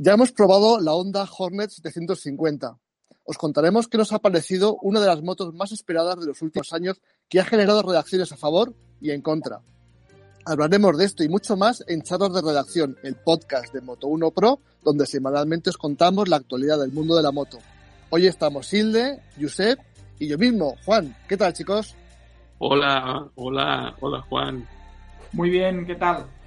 Ya hemos probado la Honda Hornet 750. Os contaremos qué nos ha parecido una de las motos más esperadas de los últimos años que ha generado reacciones a favor y en contra. Hablaremos de esto y mucho más en Charlas de Redacción, el podcast de Moto1 Pro, donde semanalmente os contamos la actualidad del mundo de la moto. Hoy estamos Hilde, Josep y yo mismo, Juan. ¿Qué tal, chicos? Hola, hola, hola, Juan. Muy bien, ¿qué tal?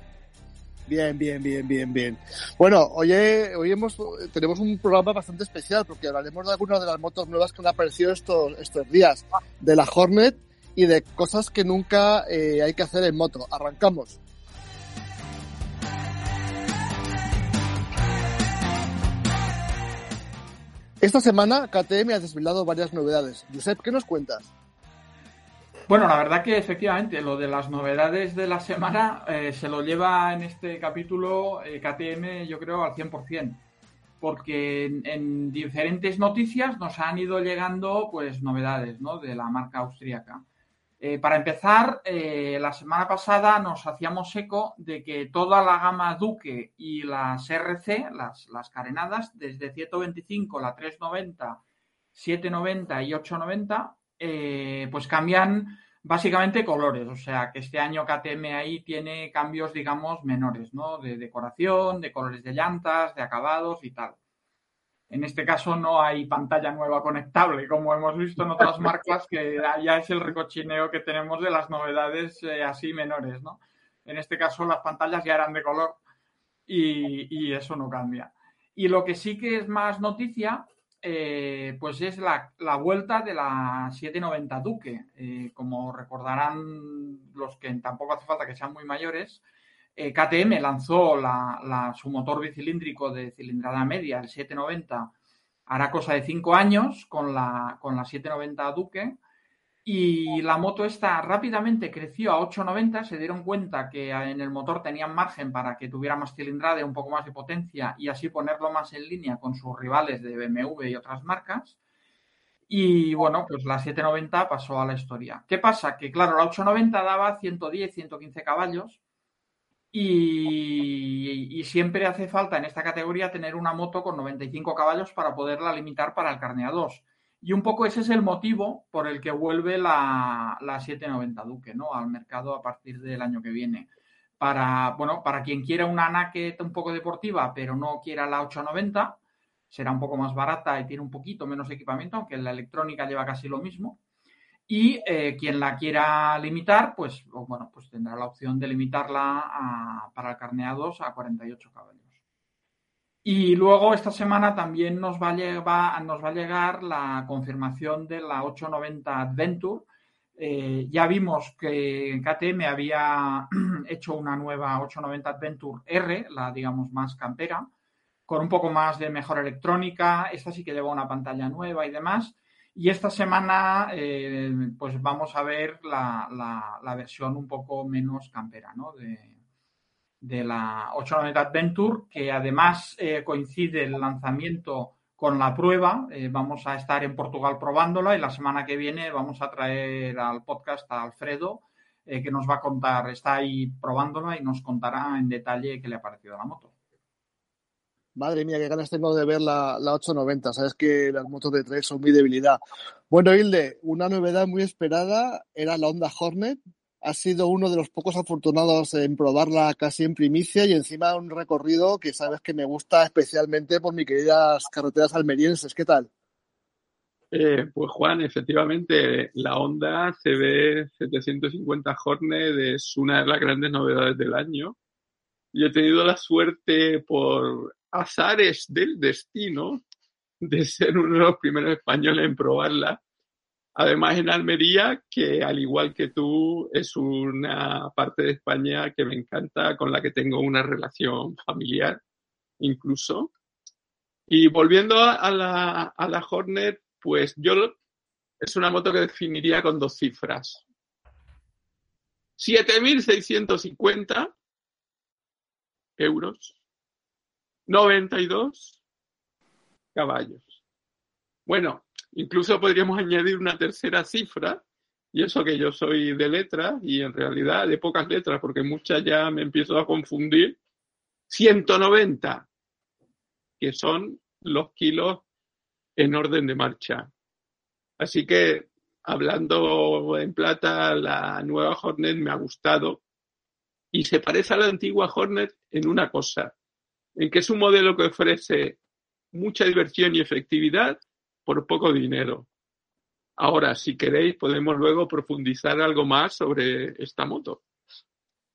Bien, bien, bien, bien, bien. Bueno, hoy, hoy hemos, tenemos un programa bastante especial porque hablaremos de algunas de las motos nuevas que han aparecido estos, estos días, de la Hornet y de cosas que nunca eh, hay que hacer en moto. Arrancamos. Esta semana KTM ha desvelado varias novedades. Josep, ¿qué nos cuentas? Bueno, la verdad que efectivamente lo de las novedades de la semana eh, se lo lleva en este capítulo eh, KTM yo creo al 100%, porque en, diferentes noticias nos han ido llegando pues novedades ¿no? de la marca austríaca. Eh, para empezar, la semana pasada nos hacíamos eco de que toda la gama Duque y las RC, las, las carenadas, desde 125, la 390, 790 y 890, pues cambian básicamente colores, o sea que este año KTM ahí tiene cambios, digamos, menores, ¿no? De decoración, de colores de llantas, de acabados y tal. En este caso no hay pantalla nueva conectable, como hemos visto en otras marcas, que ya es el recochineo que tenemos de las novedades eh, así menores, ¿no? En este caso las pantallas ya eran de color y, y eso no cambia. Y lo que sí que es más noticia eh, pues es la, vuelta de la 790 Duque. Eh, como recordarán los que tampoco hace falta que sean muy mayores, eh, KTM lanzó su motor bicilíndrico de cilindrada media, el 790, hará cosa de cinco años con la, con la 790 Duque y la moto esta rápidamente creció a 890, se dieron cuenta que en el motor tenían margen para que tuviera más cilindrada un poco más de potencia y así ponerlo más en línea con sus rivales de BMW y otras marcas. Y bueno, pues la 790 pasó a la historia. ¿Qué pasa? Que claro, la 890 daba 110, 115 caballos y, siempre hace falta en esta categoría tener una moto con 95 caballos para poderla limitar para el carne a 2. Y un poco ese es el motivo por el que vuelve la, 790 Duque ¿no? al mercado a partir del año que viene. Para, bueno, para quien quiera una naqueta un poco deportiva, pero no quiera la 890, será un poco más barata y tiene un poquito menos equipamiento, aunque la electrónica lleva casi lo mismo. Y eh, quien la quiera limitar, pues, bueno, pues tendrá la opción de limitarla para el carneados a 48 caballos. Y luego esta semana también nos va, a llegar, nos va a llegar la confirmación de la 890 Adventure. Eh, ya vimos que KTM había hecho una nueva 890 Adventure R, la digamos más campera, con un poco más de mejor electrónica. Esta sí que lleva una pantalla nueva y demás. Y esta semana, eh, pues vamos a ver la, la, versión un poco menos campera, ¿no? De, de la 890 Adventure, que además eh, coincide el lanzamiento con la prueba. Eh, vamos a estar en Portugal probándola y la semana que viene vamos a traer al podcast a Alfredo, eh, que nos va a contar, está ahí probándola y nos contará en detalle qué le ha parecido la moto. Madre mía, qué ganas tengo de ver la, la 890. Sabes que las motos de tres son mi debilidad. Bueno, Hilde, una novedad muy esperada era la Honda Hornet, ha sido uno de los pocos afortunados en probarla casi en primicia y encima un recorrido que sabes que me gusta especialmente por mis queridas carreteras almerienses. ¿Qué tal? Eh, pues Juan, efectivamente, la Honda CB 750 Hornet es una de las grandes novedades del año. Y he tenido la suerte por azares del destino de ser uno de los primeros españoles en probarla Además, en Almería, que al igual que tú, es una parte de España que me encanta, con la que tengo una relación familiar, incluso. Y volviendo a la, a la Hornet, pues yo es una moto que definiría con dos cifras. 7.650 euros, 92 caballos. Bueno, Incluso podríamos añadir una tercera cifra, y eso que yo soy de letras, y en realidad de pocas letras, porque muchas ya me empiezo a confundir. 190 que son los kilos en orden de marcha. Así que, hablando en plata, la nueva Hornet me ha gustado y se parece a la antigua Hornet en una cosa, en que es un modelo que ofrece mucha diversión y efectividad por poco dinero. Ahora, si queréis, podemos luego profundizar algo más sobre esta moto.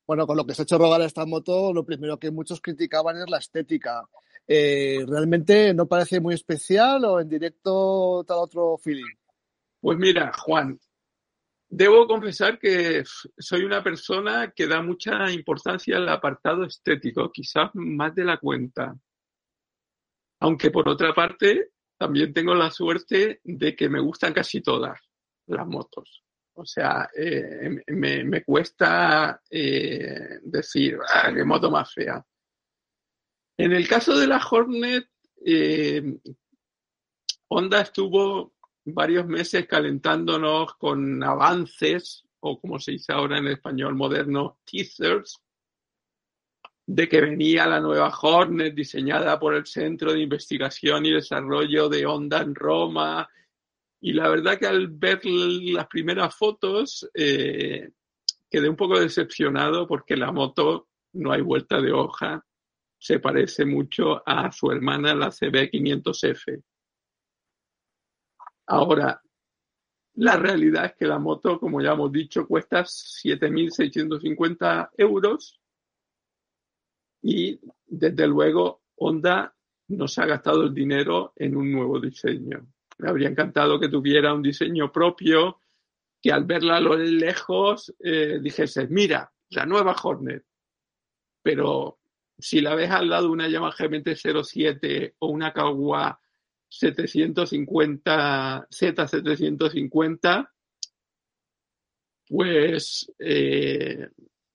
Bueno, con lo que se ha hecho rogar a esta moto, lo primero que muchos criticaban es la estética. Eh, ¿Realmente no parece muy especial o en directo tal otro feeling? Pues mira, Juan, debo confesar que soy una persona que da mucha importancia al apartado estético, quizás más de la cuenta. Aunque por otra parte, también tengo la suerte de que me gustan casi todas las motos. O sea, eh, me, cuesta eh, decir, ah, qué moto más fea. En el caso de la Hornet, eh, Honda estuvo varios meses calentándonos con avances, o como se dice ahora en español moderno, teasers, de que venía la nueva Hornet diseñada por el Centro de Investigación y Desarrollo de Honda en Roma. Y la verdad que al ver las primeras fotos eh, quedé un poco decepcionado porque la moto no hay vuelta de hoja. Se parece mucho a su hermana, la CB500F. Ahora, la realidad es que la moto, como ya hemos dicho, cuesta 7.650 euros y desde luego Honda nos ha gastado el dinero en un nuevo diseño. Me habría encantado que tuviera un diseño propio, que al verla a lo lejos eh, dijese, mira, la nueva Hornet. Pero si la ves al lado de una Yamaha GMT-07 o una Kawa 750, Z750, pues eh,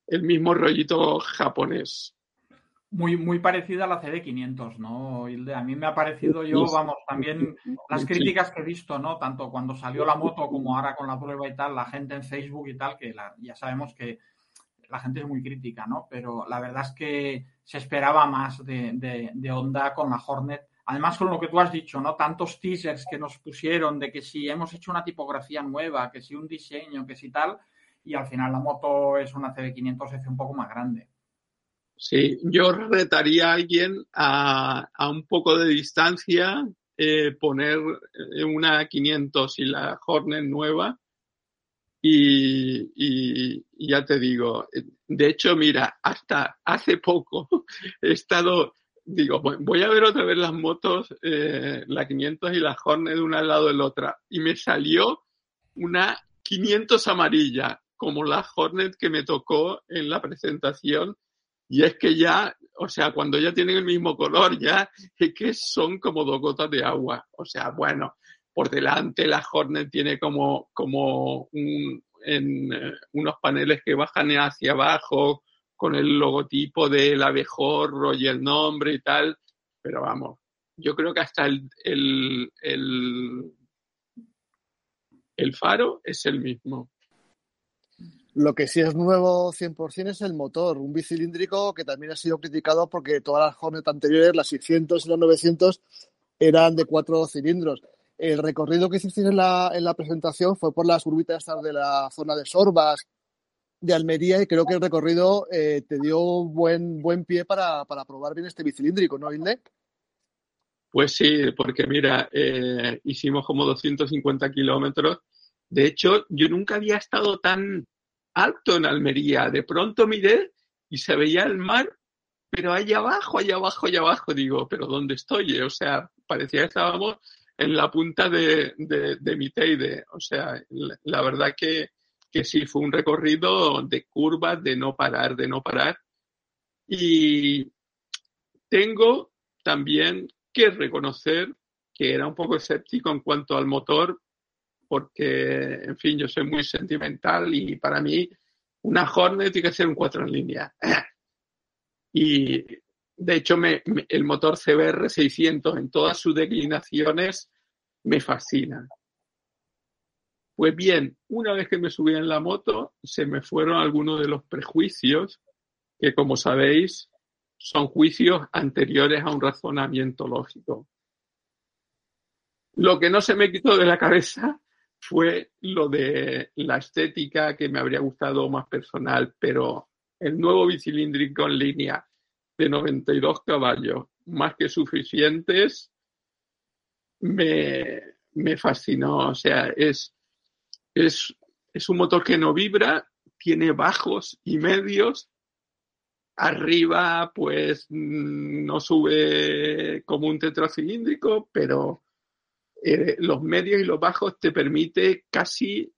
el mismo rollito japonés muy, muy parecida a la CD500, ¿no, Hilde? A mí me ha parecido yo, vamos, también las críticas que he visto, ¿no? Tanto cuando salió la moto como ahora con la prueba y tal, la gente en Facebook y tal, que ya sabemos que la gente es muy crítica, ¿no? Pero la verdad es que se esperaba más de, de, de Honda con la Hornet. Además, con lo que tú has dicho, ¿no? Tantos teasers que nos pusieron de que si hemos hecho una tipografía nueva, que si un diseño, que si tal, y al final la moto es una CD500 un poco más grande. Sí, yo retaría a alguien a, un poco de distancia, eh, poner eh, una 500 y la Hornet nueva. Y, ya te digo, de hecho, mira, hasta hace poco he estado, digo, voy a ver otra vez las motos, eh, la 500 y la Hornet de una al lado de la otra y me salió una 500 amarilla, como la Hornet que me tocó en la presentación y es que ya, o sea, cuando ya tienen el mismo color, ya es que son como dos gotas de agua. O sea, bueno, por delante la Hornet tiene como, como en, eh, unos paneles que bajan hacia abajo con el logotipo del abejorro y el nombre y tal. Pero vamos, yo creo que hasta el, el, el faro es el mismo. Lo que sí es nuevo 100% es el motor, un bicilíndrico que también ha sido criticado porque todas las Hornet anteriores, las 600 y las 900, eran de cuatro cilindros. El recorrido que hiciste en la, en la presentación fue por las curvitas de la zona de Sorbas, de Almería, y creo que el recorrido eh, te dio buen, buen pie para, para probar bien este bicilíndrico, ¿no, Hilde? Pues sí, porque mira, eh, hicimos como 250 kilómetros. De hecho, yo nunca había estado tan alto en Almería. De pronto miré y se veía el mar, pero allá abajo, allá abajo, allá abajo. Digo, ¿pero dónde estoy? O sea, parecía que estábamos en la punta de, de, de mi Teide. O sea, la, verdad que, que sí, fue un recorrido de curvas, de no parar, de no parar. Y tengo también que reconocer que era un poco escéptico en cuanto al motor porque, en fin, yo soy muy sentimental y para mí una Hornet tiene que ser un 4 en línea. Y de hecho, el motor CBR 600 en todas sus declinaciones me fascina. Pues bien, una vez que me subí en la moto, se me fueron algunos de los prejuicios que, como sabéis, son juicios anteriores a un razonamiento lógico. Lo que no se me quitó de la cabeza fue lo de la estética que me habría gustado más personal, pero el nuevo bicilíndrico en línea de 92 caballos, más que suficientes, me, me fascinó. O sea, es, es, es un motor que no vibra, tiene bajos y medios. Arriba, pues mm, no sube como un tetracilíndrico, pero eh, los medios y los bajos te permite casi,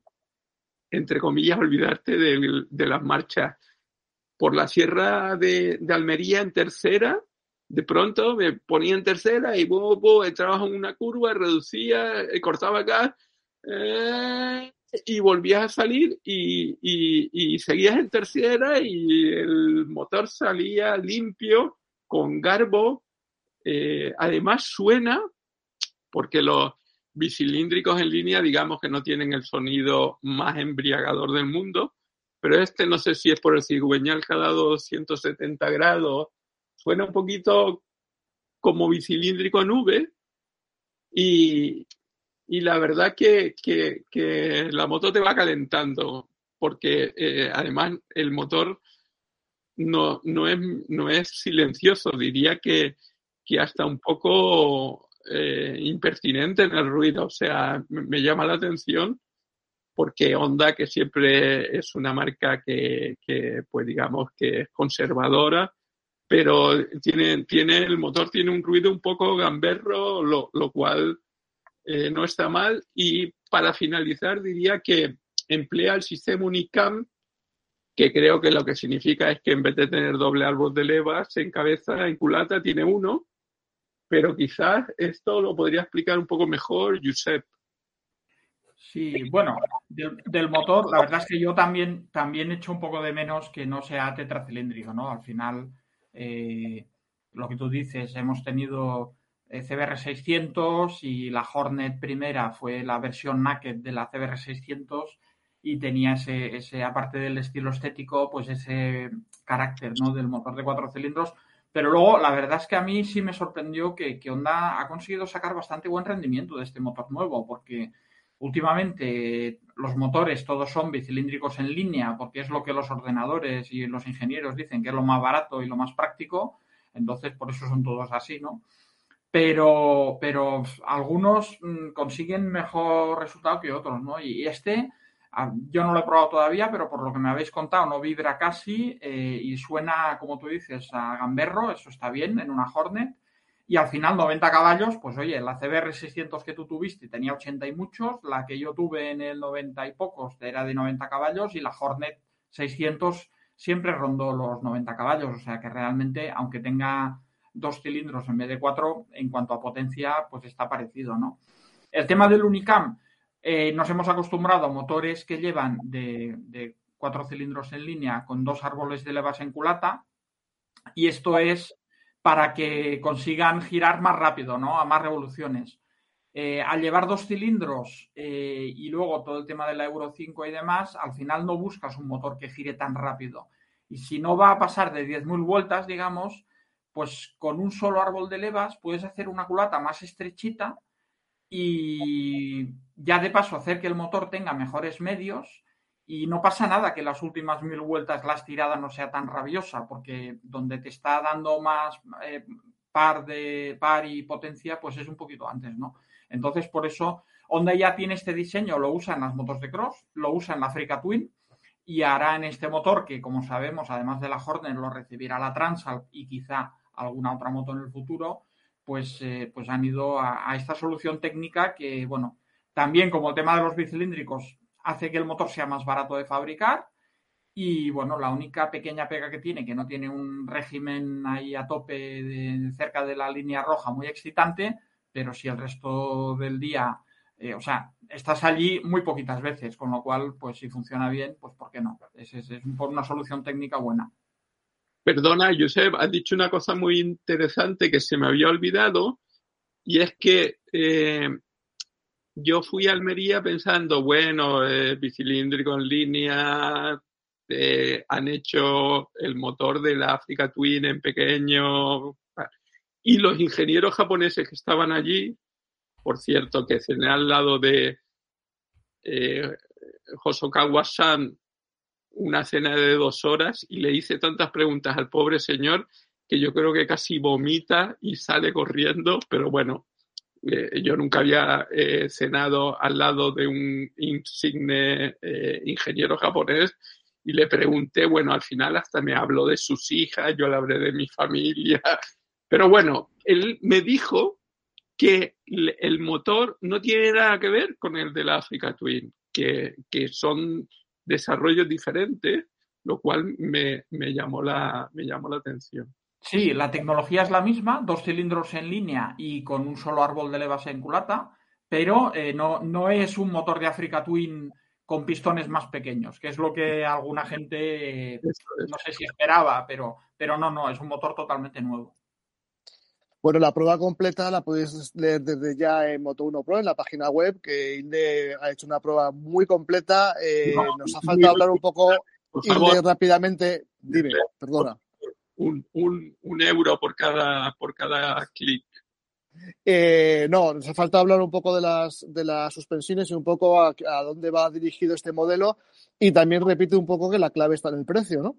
entre comillas, olvidarte de, las marchas. Por la sierra de, Almería en tercera, de pronto me ponía en tercera y bo, entraba en una curva, reducía, eh, cortaba acá eh, y volvías a salir y, y, seguías en tercera y el motor salía limpio, con garbo. Además suena porque los bicilíndricos en línea, digamos que no tienen el sonido más embriagador del mundo, pero este no sé si es por el cigüeñal que ha dado 170 grados, suena un poquito como bicilíndrico nube y, y la verdad que, que, que, la moto te va calentando porque eh, además el motor no, no, es, no es silencioso, diría que, que hasta un poco eh, impertinente en el ruido. O sea, me, llama la atención porque Honda, que siempre es una marca que, pues digamos que es conservadora, pero tiene, tiene, el motor tiene un ruido un poco gamberro, lo, lo cual eh, no está mal. Y para finalizar, diría que emplea el sistema Unicam, que creo que lo que significa es que en vez de tener doble árbol de levas en cabeza, en culata, tiene uno pero quizás esto lo podría explicar un poco mejor Josep. Sí, bueno, del, motor, la verdad es que yo también, también echo un poco de menos que no sea tetracilíndrico, ¿no? Al final, eh, lo que tú dices, hemos tenido eh, CBR 600 y la Hornet primera fue la versión naked de la CBR 600 y tenía ese, ese, aparte del estilo estético, pues ese carácter, ¿no? Del motor de cuatro cilindros pero luego, la verdad es que a mí sí me sorprendió que, Honda ha conseguido sacar bastante buen rendimiento de este motor nuevo, porque últimamente los motores todos son bicilíndricos en línea, porque es lo que los ordenadores y los ingenieros dicen que es lo más barato y lo más práctico, entonces por eso son todos así, ¿no? Pero, pero algunos mm, consiguen mejor resultado que otros, ¿no? Y este yo no lo he probado todavía, pero por lo que me habéis contado, no vibra casi eh, y suena, como tú dices, a gamberro, eso está bien en una Hornet. Y al final 90 caballos, pues oye, la CBR 600 que tú tuviste tenía 80 y muchos, la que yo tuve en el 90 y pocos era de 90 caballos y la Hornet 600 siempre rondó los 90 caballos, o sea que realmente, aunque tenga dos cilindros en vez de cuatro, en cuanto a potencia, pues está parecido, ¿no? El tema del Unicam, eh, nos hemos acostumbrado a motores que llevan de, cuatro cilindros en línea con dos árboles de levas en culata y esto es para que consigan girar más rápido, ¿no? A más revoluciones. Eh, al llevar dos cilindros eh, y luego todo el tema de la Euro 5 y demás, al final no buscas un motor que gire tan rápido. Y si no va a pasar de 10.000 vueltas, digamos, pues con un solo árbol de levas puedes hacer una culata más estrechita y ya de paso hacer que el motor tenga mejores medios y no pasa nada que las últimas mil vueltas la estirada no sea tan rabiosa porque donde te está dando más eh, par de par y potencia pues es un poquito antes, ¿no? Entonces por eso Honda ya tiene este diseño, lo usa en las motos de cross, lo usa en la Africa Twin y hará en este motor que como sabemos además de la Hornet lo recibirá la Transalp y quizá alguna otra moto en el futuro pues, eh, pues han ido a, esta solución técnica que, bueno, también como el tema de los bicilíndricos hace que el motor sea más barato de fabricar y, bueno, la única pequeña pega que tiene, que no tiene un régimen ahí a tope de, cerca de la línea roja muy excitante, pero si el resto del día, eh, o sea, estás allí muy poquitas veces, con lo cual, pues si funciona bien, pues ¿por qué no? Es, es, es una solución técnica buena. Perdona, Josep, has dicho una cosa muy interesante que se me había olvidado y es que eh, yo fui a Almería pensando, bueno, eh, bicilíndrico en línea, eh, han hecho el motor de la Africa Twin en pequeño. Y los ingenieros japoneses que estaban allí, por cierto, que cené al lado de eh, Hosokawa-san una cena de dos horas y le hice tantas preguntas al pobre señor que yo creo que casi vomita y sale corriendo, pero bueno, eh, yo nunca había eh, cenado al lado de un insigne eh, ingeniero japonés y le pregunté, bueno, al final hasta me habló de sus hijas, yo le hablé de mi familia, pero bueno, él me dijo que el motor no tiene nada que ver con el de la Africa Twin, que, que son desarrollos diferentes, lo cual me, me, llamó la, me llamó la atención. Sí, la tecnología es la misma, dos cilindros en línea y con un solo árbol de levas en culata, pero eh, no, no es un motor de Africa Twin con pistones más pequeños, que es lo que alguna gente no sé si esperaba, pero, pero no, no, es un motor totalmente nuevo. Bueno, la prueba completa la podéis leer desde ya en Moto1 Pro, en la página web, que Inde ha hecho una prueba muy completa. Eh, nos ha faltado hablar un poco, Inde, rápidamente. Dime, perdona. Un, un, un, euro por cada, por cada clic. Eh, no, nos ha faltado hablar un poco de las, de las suspensiones y un poco a, a dónde va dirigido este modelo. Y también repite un poco que la clave está en el precio, ¿no?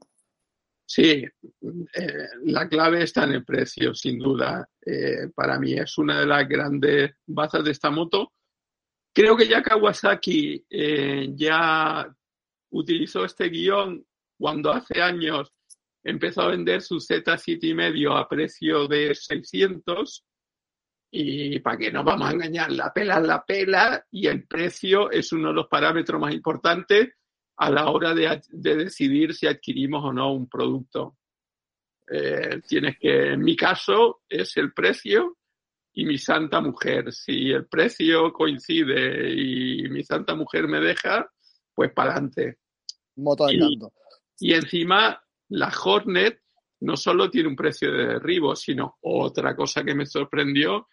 Sí, eh, la clave está en el precio, sin duda. Eh, para mí es una de las grandes bazas de esta moto. Creo que ya Kawasaki eh, ya utilizó este guion cuando hace años empezó a vender su Z7 y medio a precio de 600 y para que no vamos a engañar, la pela la pela y el precio es uno de los parámetros más importantes a la hora de, de decidir si adquirimos o no un producto. Eh, tienes que, en mi caso, es el precio y mi santa mujer. Si el precio coincide y mi santa mujer me deja, pues para adelante. Moto de y, y encima, la Hornet no solo tiene un precio de derribo, sino otra cosa que me sorprendió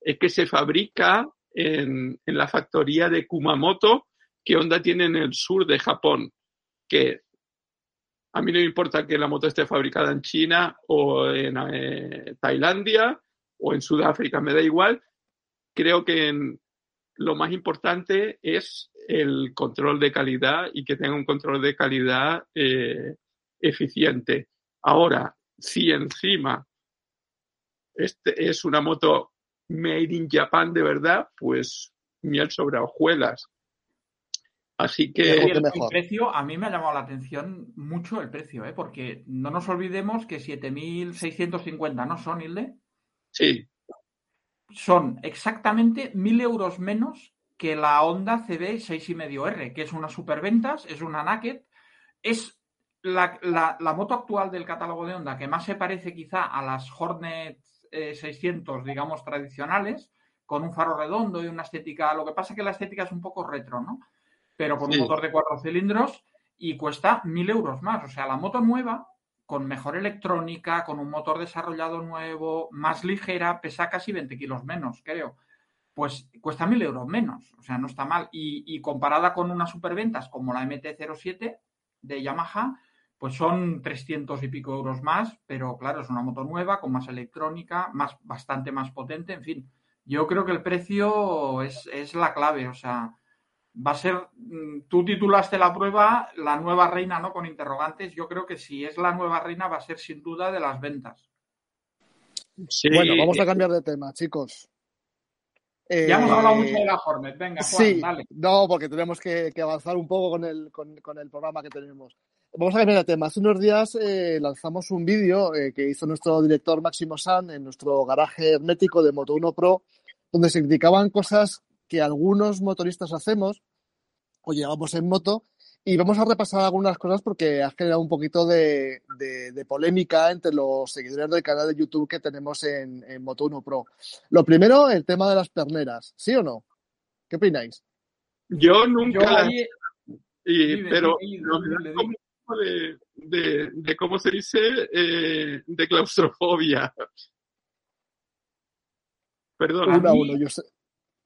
es que se fabrica en, en la factoría de Kumamoto, que Honda tiene en el sur de Japón, que a mí no me importa que la moto esté fabricada en China o en eh, Tailandia o en Sudáfrica, me da igual. Creo que lo más importante es el control de calidad y que tenga un control de calidad eh, eficiente. Ahora, si encima este es una moto made in Japan de verdad, pues miel sobre hojuelas. Así que. el, el, precio, a mí me ha llamado la atención mucho el precio, ¿eh? porque no nos olvidemos que 7.650, ¿no son, Hilde? Sí. Son exactamente 1.000 euros menos que la Honda CB 6,5R, que es una superventas, es una Naked, es la, la, la, moto actual del catálogo de Honda que más se parece quizá a las Hornet eh, 600, digamos, tradicionales, con un faro redondo y una estética. Lo que pasa es que la estética es un poco retro, ¿no? Pero con sí. un motor de cuatro cilindros y cuesta mil euros más. O sea, la moto nueva, con mejor electrónica, con un motor desarrollado nuevo, más ligera, pesa casi 20 kilos menos, creo. Pues cuesta mil euros menos, o sea, no está mal. Y, y comparada con unas superventas como la MT-07 de Yamaha, pues son 300 y pico euros más, pero claro, es una moto nueva, con más electrónica, más, bastante más potente, en fin. Yo creo que el precio es, es la clave, o sea, va a ser, mm, tú titulaste la prueba la nueva reina, ¿no? Con interrogantes. Yo creo que si es la nueva reina va a ser sin duda de las ventas. Sí. Bueno, vamos a cambiar de tema, chicos. Eh, ya hemos hablado mucho de la Hornet. Venga, Juan, sí, dale. No, porque tenemos que, que avanzar un poco con el, con, con, el programa que tenemos. Vamos a cambiar de tema. Hace unos días eh, lanzamos un vídeo eh, que hizo nuestro director Máximo San en nuestro garaje hermético de Moto 1 Pro, donde se criticaban cosas que algunos motoristas hacemos o llevamos en moto y vamos a repasar algunas cosas porque ha generado un poquito de, de, de, polémica entre los seguidores del canal de YouTube que tenemos en, en Moto1 Pro. Lo primero, el tema de las perneras, ¿sí o no? ¿Qué opináis? Yo nunca... Yo ahí... y, dime, pero dime, dime, de, de, de, cómo se dice, eh, de claustrofobia. Perdón. Uno a uno, yo sé.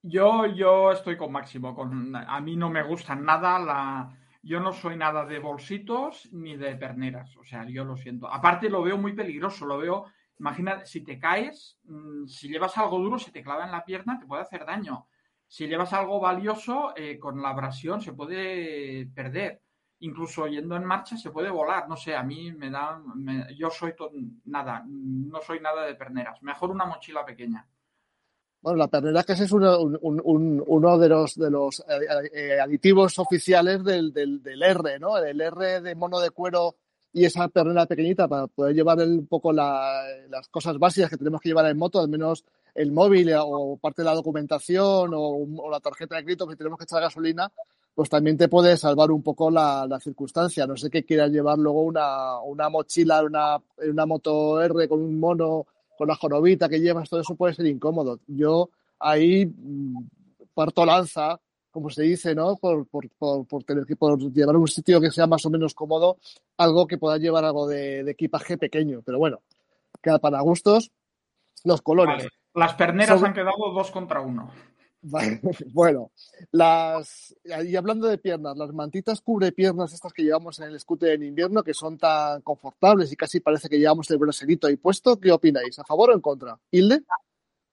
Yo, yo estoy con Máximo. Con, a mí no me gusta nada la, yo no soy nada de bolsitos ni de perneras. O sea, yo lo siento. Aparte lo veo muy peligroso, lo veo, imagina, si te caes, mm, si llevas algo duro, si te clava en la pierna, te puede hacer daño. Si llevas algo valioso, eh, con la abrasión se puede perder. Incluso yendo en marcha se puede volar. No sé, a mí me da, yo soy nada, no soy nada de perneras. Mejor una mochila pequeña. Bueno, la pernera que es uno, uno de los, de los eh, eh, aditivos oficiales del, del, del, R, ¿no? El R de mono de cuero y esa pernera pequeñita para poder llevar un poco la, las cosas básicas que tenemos que llevar en moto, al menos el móvil o parte de la documentación o, la tarjeta de crédito que tenemos que echar gasolina, pues también te puede salvar un poco la, la circunstancia. No sé qué quieras llevar luego una, una mochila, una, una moto R con un mono con la jorobita que llevas, todo eso puede ser incómodo. Yo ahí mm, parto lanza, como se dice, ¿no? Por, por, por, tener que por llevar un sitio que sea más o menos cómodo, algo que pueda llevar algo de, equipaje pequeño. Pero bueno, queda para gustos los colores. Las perneras han quedado dos contra uno. Bueno, las y hablando de piernas, las mantitas cubre piernas estas que llevamos en el scooter en invierno, que son tan confortables y casi parece que llevamos el braserito ahí puesto, ¿qué opináis? ¿A favor o en contra? ¿Hilde?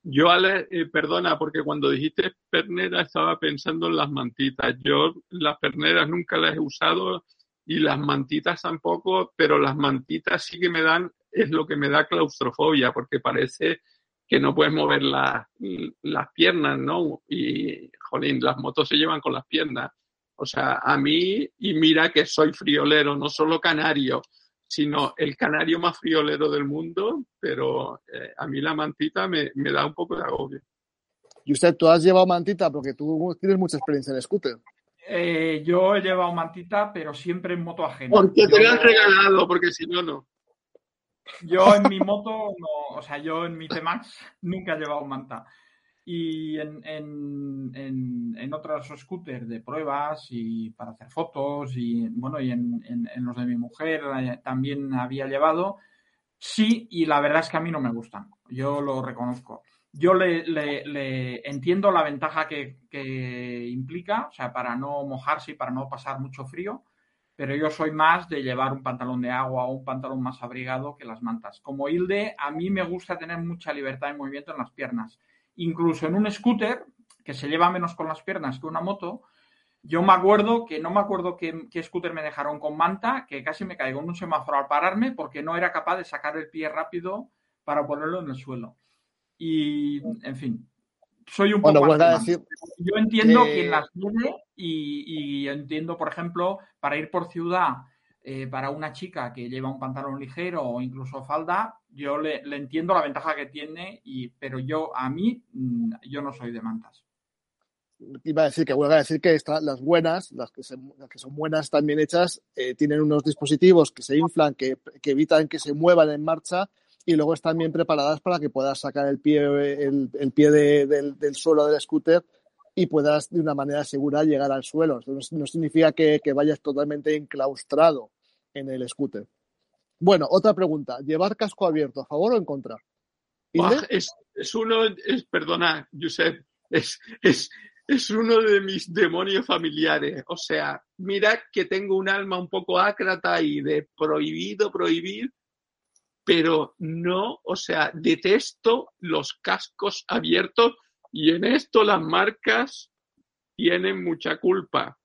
Yo, Ale, eh, perdona, porque cuando dijiste pernera estaba pensando en las mantitas. Yo las perneras nunca las he usado y las mantitas tampoco, pero las mantitas sí que me dan, es lo que me da claustrofobia, porque parece que no puedes mover las piernas, ¿no? Y, jolín, las motos se llevan con las piernas. O sea, a mí, y mira que soy friolero, no solo canario, sino el canario más friolero del mundo, pero eh, a mí la mantita me, da un poco de agobio. Y usted, tú has llevado mantita porque tú tienes mucha experiencia en scooter. Eh, yo he llevado mantita, pero siempre en moto ajena. Porque te lo has regalado, porque si no, no. Yo en mi moto, no, o sea, yo en mi T-Max nunca he llevado manta. Y en, en, en, otros scooters de pruebas y para hacer fotos y bueno, y en, los de mi mujer eh, también había llevado. Sí, y la verdad es que a mí no me gustan. Yo lo reconozco. Yo le, le, entiendo la ventaja que, que implica, o sea, para no mojarse y para no pasar mucho frío pero yo soy más de llevar un pantalón de agua o un pantalón más abrigado que las mantas. Como Hilde, a mí me gusta tener mucha libertad de movimiento en las piernas. Incluso en un scooter, que se lleva menos con las piernas que una moto, yo me acuerdo que no me acuerdo qué, scooter me dejaron con manta, que casi me caigo en un semáforo al pararme porque no era capaz de sacar el pie rápido para ponerlo en el suelo. Y, en fin, soy un poco. Yo entiendo que... quien las tiene y, entiendo, por ejemplo, para ir por ciudad, eh, para una chica que lleva un pantalón ligero o incluso falda, yo le, entiendo la ventaja que tiene, y, pero yo, a mí, mm, yo no soy de mantas. Iba a decir que voy a decir que las buenas, las que, las que son buenas, están bien hechas, eh, tienen unos dispositivos que se inflan, que, que evitan que se muevan en marcha y luego están bien preparadas para que puedas sacar el pie, el, pie del, del, suelo del scooter y puedas de una manera segura llegar al suelo. no, significa que, vayas totalmente enclaustrado en el scooter. Bueno, otra pregunta. ¿Llevar casco abierto a favor o en contra? es, es, uno, es, perdona, Josep, es, es, es uno de mis demonios familiares. O sea, mira que tengo un alma un poco ácrata y de prohibido prohibir, pero no, o sea, detesto los cascos abiertos y en esto las marcas tienen mucha culpa.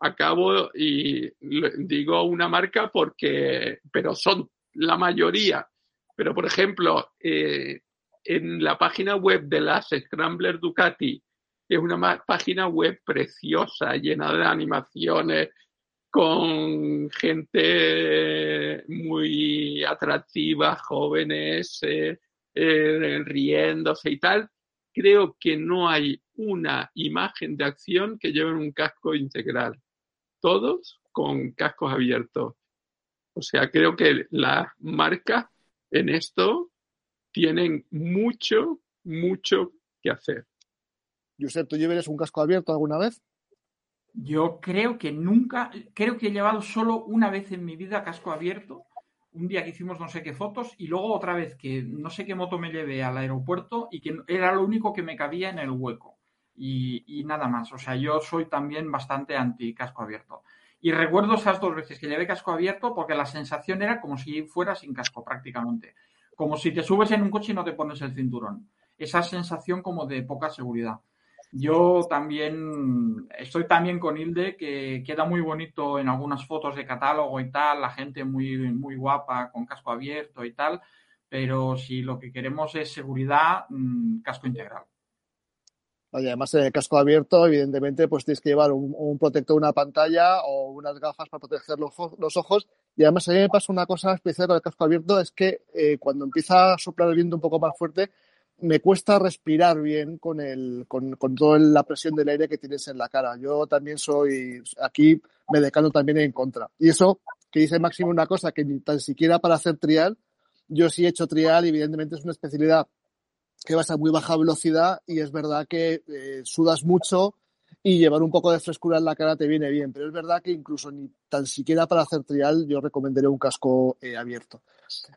Acabo y digo una marca porque, pero son la mayoría. Pero, por ejemplo, eh, en la página web de las Scrambler Ducati, es una página web preciosa, llena de animaciones, con gente muy atractiva, jóvenes, eh, eh, riéndose y tal, creo que no hay una imagen de acción que lleven un casco integral. Todos con cascos abiertos. O sea, creo que las marcas en esto tienen mucho, mucho que hacer. Josep, ¿tú llevarías un casco abierto alguna vez? Yo creo que nunca, creo que he llevado solo una vez en mi vida casco abierto, un día que hicimos no sé qué fotos y luego otra vez que no sé qué moto me llevé al aeropuerto y que era lo único que me cabía en el hueco y, nada más. O sea, yo soy también bastante anti casco abierto. Y recuerdo esas dos veces que llevé casco abierto porque la sensación era como si fuera sin casco prácticamente. Como si te subes en un coche y no te pones el cinturón. Esa sensación como de poca seguridad. Yo también estoy también con Hilde, que queda muy bonito en algunas fotos de catálogo y tal, la gente muy, muy guapa con casco abierto y tal, pero si lo que queremos es seguridad, mm, casco integral. Oye, además el casco abierto, evidentemente, pues tienes que llevar un, protector, una pantalla o unas gafas para proteger los, ojos. Y además a mí me pasa una cosa especial con el casco abierto, es que eh, cuando empieza a soplar el viento un poco más fuerte, me cuesta respirar bien con, el, con, con toda la presión del aire que tienes en la cara. Yo también soy, aquí me decano también en contra. Y eso que dice Máximo una cosa que ni tan siquiera para hacer trial, yo sí he hecho trial evidentemente es una especialidad que vas a muy baja velocidad y es verdad que eh, sudas mucho y llevar un poco de frescura en la cara te viene bien, pero es verdad que incluso ni tan siquiera para hacer trial yo recomendaría un casco eh, abierto.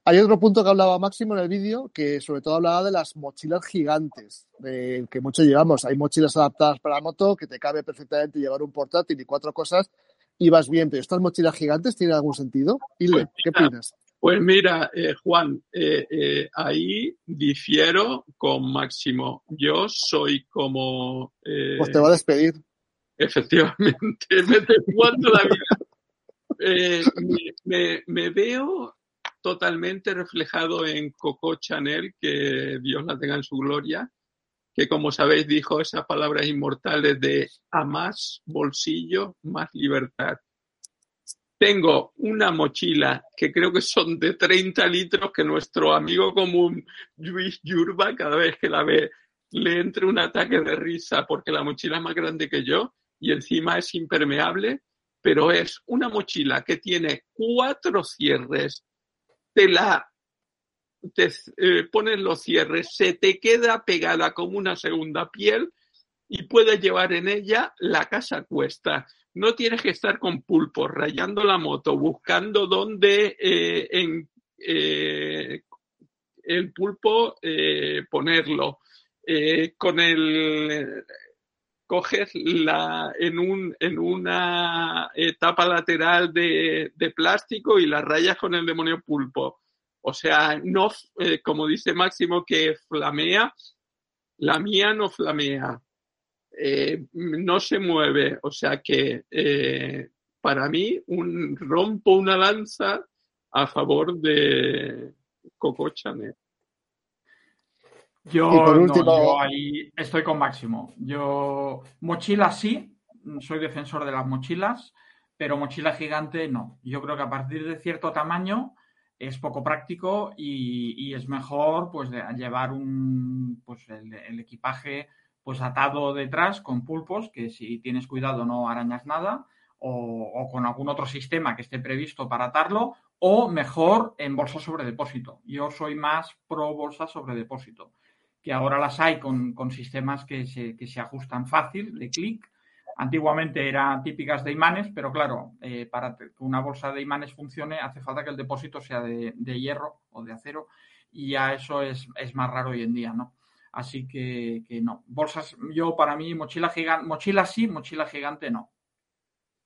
Hay otro punto que hablaba Máximo en el vídeo, que sobre todo hablaba de las mochilas gigantes, que mucho llevamos. Hay mochilas adaptadas para moto que te cabe perfectamente llevar un portátil y cuatro cosas y vas bien, pero estas mochilas gigantes tienen algún sentido? Ile, ¿qué opinas? Pues mira, eh, Juan, eh, ahí difiero con Máximo. Yo soy como eh, pues te va a despedir. Efectivamente, me descuento la vida. Eh, me, me, veo totalmente reflejado en Coco Chanel, que Dios la tenga en su gloria, que como sabéis dijo esas palabras inmortales de a más bolsillo, más libertad. Tengo una mochila que creo que son de 30 litros que nuestro amigo común Luis Yurba cada vez que la ve le entre un ataque de risa porque la mochila es más grande que yo y encima es impermeable, pero es una mochila que tiene cuatro cierres, te la eh, pones los cierres, se te queda pegada como una segunda piel y puedes llevar en ella la casa cuesta. No tienes que estar con pulpo, rayando la moto, buscando dónde eh, en eh, el pulpo ponerlo. Eh, con el coges la en un en una etapa lateral de, de, plástico y la rayas con el demonio pulpo. O sea, no como dice Máximo que flamea, la mía no flamea, eh, no se mueve. O sea que para mí un rompo una lanza a favor de Coco Chanel. Yo, ahí estoy con Máximo. Yo, mochila sí, soy defensor de las mochilas, pero mochila gigante no. Yo creo que a partir de cierto tamaño es poco práctico y, es mejor pues llevar un pues el, equipaje pues atado detrás con pulpos que si tienes cuidado no arañas nada o, con algún otro sistema que esté previsto para atarlo o mejor en bolsa sobre depósito. Yo soy más pro bolsa sobre depósito que ahora las hay con, sistemas que se, que se, ajustan fácil, de clic. Antiguamente eran típicas de imanes, pero claro, eh, para que una bolsa de imanes funcione hace falta que el depósito sea de, hierro o de acero y ya eso es, más raro hoy en día, ¿no? Así que, que no. Bolsas, yo para mí, mochila gigante, mochila sí, mochila gigante no.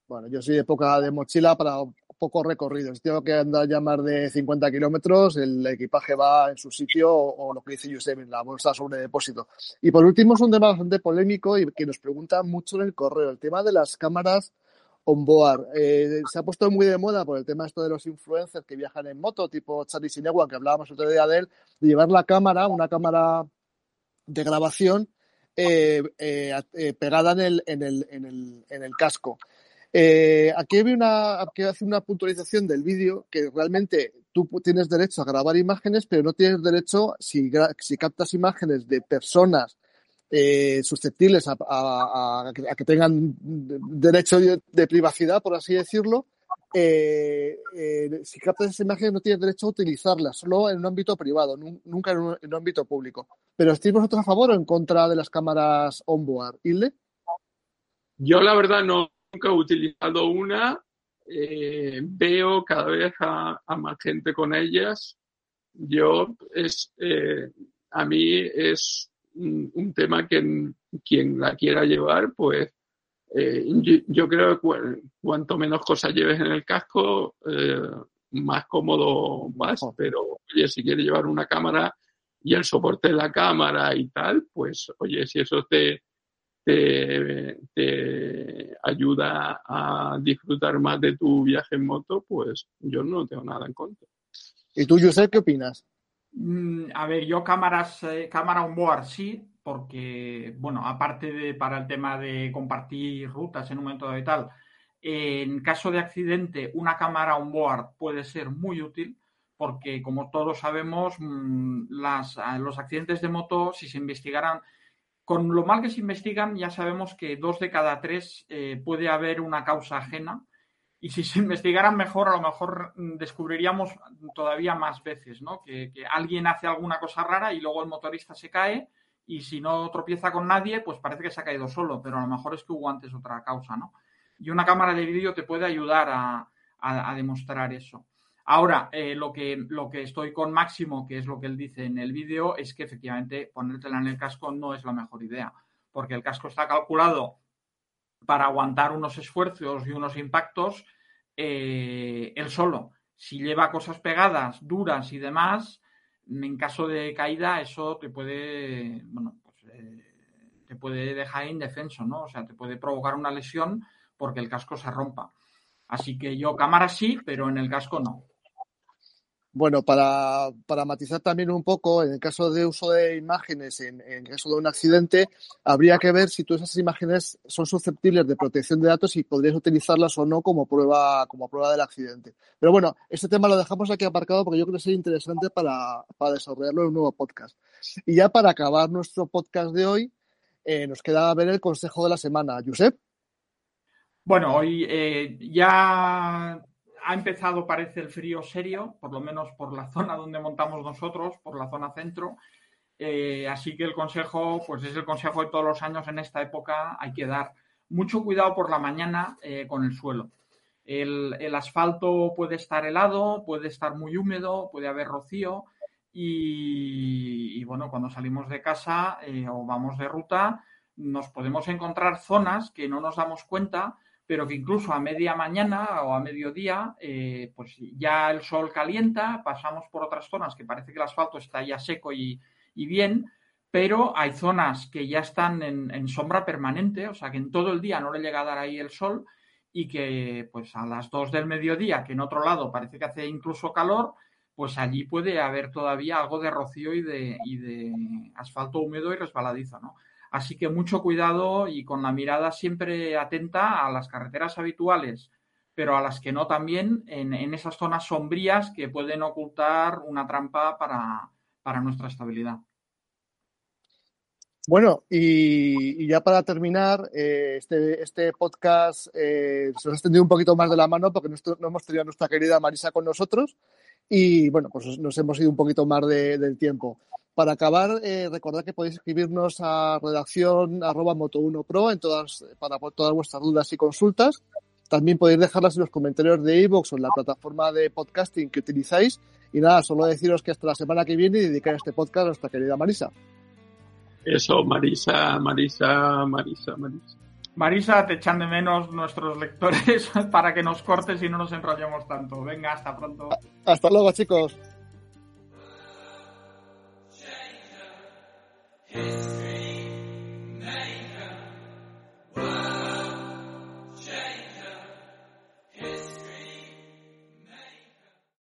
Bueno, yo soy de época de mochila para pocos recorridos. Tengo que andar ya más de 50 kilómetros, el equipaje va en su sitio o, lo que dice Josep, la bolsa sobre depósito. Y por último, es un tema bastante polémico y que nos pregunta mucho en el correo, el tema de las cámaras on-board. Eh, se ha puesto muy de moda por el tema esto de los influencers que viajan en moto, tipo Charlie Sinewa, que hablábamos otro día de él, de llevar la cámara, una cámara de grabación eh, eh, pegada en el, en el, en el, en el casco. Eh, aquí una, que hacer una puntualización del vídeo que realmente tú tienes derecho a grabar imágenes, pero no tienes derecho, si, si captas imágenes de personas eh, susceptibles a, que tengan derecho de, privacidad, por así decirlo, eh, si captas esas imágenes no tienes derecho a utilizarlas, solo en un ámbito privado, nunca en un, ámbito público. Pero ¿estáis vosotros a favor o en contra de las cámaras on-board? ¿Ile? Yo la verdad no, nunca he utilizado una. Eh, veo cada vez a, más gente con ellas. Yo es eh, a mí es un, tema que quien la quiera llevar, pues eh, yo, creo que cuanto menos cosas lleves en el casco, eh, más cómodo vas, pero oye, si quieres llevar una cámara y el soporte de la cámara y tal, pues oye, si eso te, te, te, ayuda a disfrutar más de tu viaje en moto, pues yo no tengo nada en contra. ¿Y tú, Josep, qué opinas? Mm, a ver, yo cámaras, eh, cámara on board sí, porque, bueno, aparte de para el tema de compartir rutas en un momento de tal, en caso de accidente, una cámara on board puede ser muy útil porque, como todos sabemos, mm, los accidentes de moto, si se investigaran, con lo mal que se investigan, ya sabemos que dos de cada tres eh, puede haber una causa ajena. Y si se investigaran mejor, a lo mejor mm, descubriríamos todavía más veces, ¿no? Que, que alguien hace alguna cosa rara y luego el motorista se cae y si no tropieza con nadie, pues parece que se ha caído solo, pero a lo mejor es que hubo antes otra causa, ¿no? y una cámara de vídeo te puede ayudar a, demostrar eso. Ahora, eh, lo, que, lo que estoy con Máximo, que es lo que él dice en el vídeo, es que efectivamente ponértela en el casco no es la mejor idea, porque el casco está calculado para aguantar unos esfuerzos y unos impactos eh, él solo. Si lleva cosas pegadas, duras y demás, en caso de caída, eso te puede, bueno, pues, eh, te puede dejar indefenso, ¿no? O sea, te puede provocar una lesión porque el casco se rompa. Así que yo cámara sí, pero en el casco no. Bueno, para, matizar también un poco, en el caso de uso de imágenes, en, en, caso de un accidente, habría que ver si todas esas imágenes son susceptibles de protección de datos y podrías utilizarlas o no como prueba, como prueba del accidente. Pero bueno, este tema lo dejamos aquí aparcado porque yo creo que sería interesante para, desarrollarlo en un nuevo podcast. Y ya para acabar nuestro podcast de hoy, eh, nos queda ver el consejo de la semana. Josep. Bueno, hoy eh, ya ha empezado, parece, el frío serio, por lo menos por la zona donde montamos nosotros, por la zona centro. Eh, así que el consejo, pues es el consejo de todos los años en esta época, hay que dar mucho cuidado por la mañana eh, con el suelo. El, asfalto puede estar helado, puede estar muy húmedo, puede haber rocío y, y bueno, cuando salimos de casa o vamos de ruta, nos podemos encontrar zonas que no nos damos cuenta pero que incluso a media mañana o a mediodía, eh, pues ya el sol calienta, pasamos por otras zonas que parece que el asfalto está ya seco y, bien, pero hay zonas que ya están en, sombra permanente, o sea que en todo el día no le llega a dar ahí el sol y que pues a las 2 del mediodía, que en otro lado parece que hace incluso calor, pues allí puede haber todavía algo de rocío y de, y de asfalto húmedo y resbaladizo, ¿no? Así que mucho cuidado y con la mirada siempre atenta a las carreteras habituales, pero a las que no también en, esas zonas sombrías que pueden ocultar una trampa para, nuestra estabilidad. Bueno, y, ya para terminar, eh, este, este, podcast eh, se nos ha extendido un poquito más de la mano porque no, hemos tenido a nuestra querida Marisa con nosotros y bueno, pues nos hemos ido un poquito más del tiempo. Para acabar, eh, recordad que podéis escribirnos a redacción arroba moto1pro en todas, para todas vuestras dudas y consultas. También podéis dejarlas en los comentarios de iVoox o en la plataforma de podcasting que utilizáis. Y nada, solo deciros que hasta la semana que viene y dedicar este podcast a nuestra querida Marisa. Eso, Marisa, Marisa, Marisa, Marisa. Marisa, te echan de menos nuestros lectores para que nos cortes y no nos enrollemos tanto. Venga, hasta pronto. Hasta luego, chicos. Amen.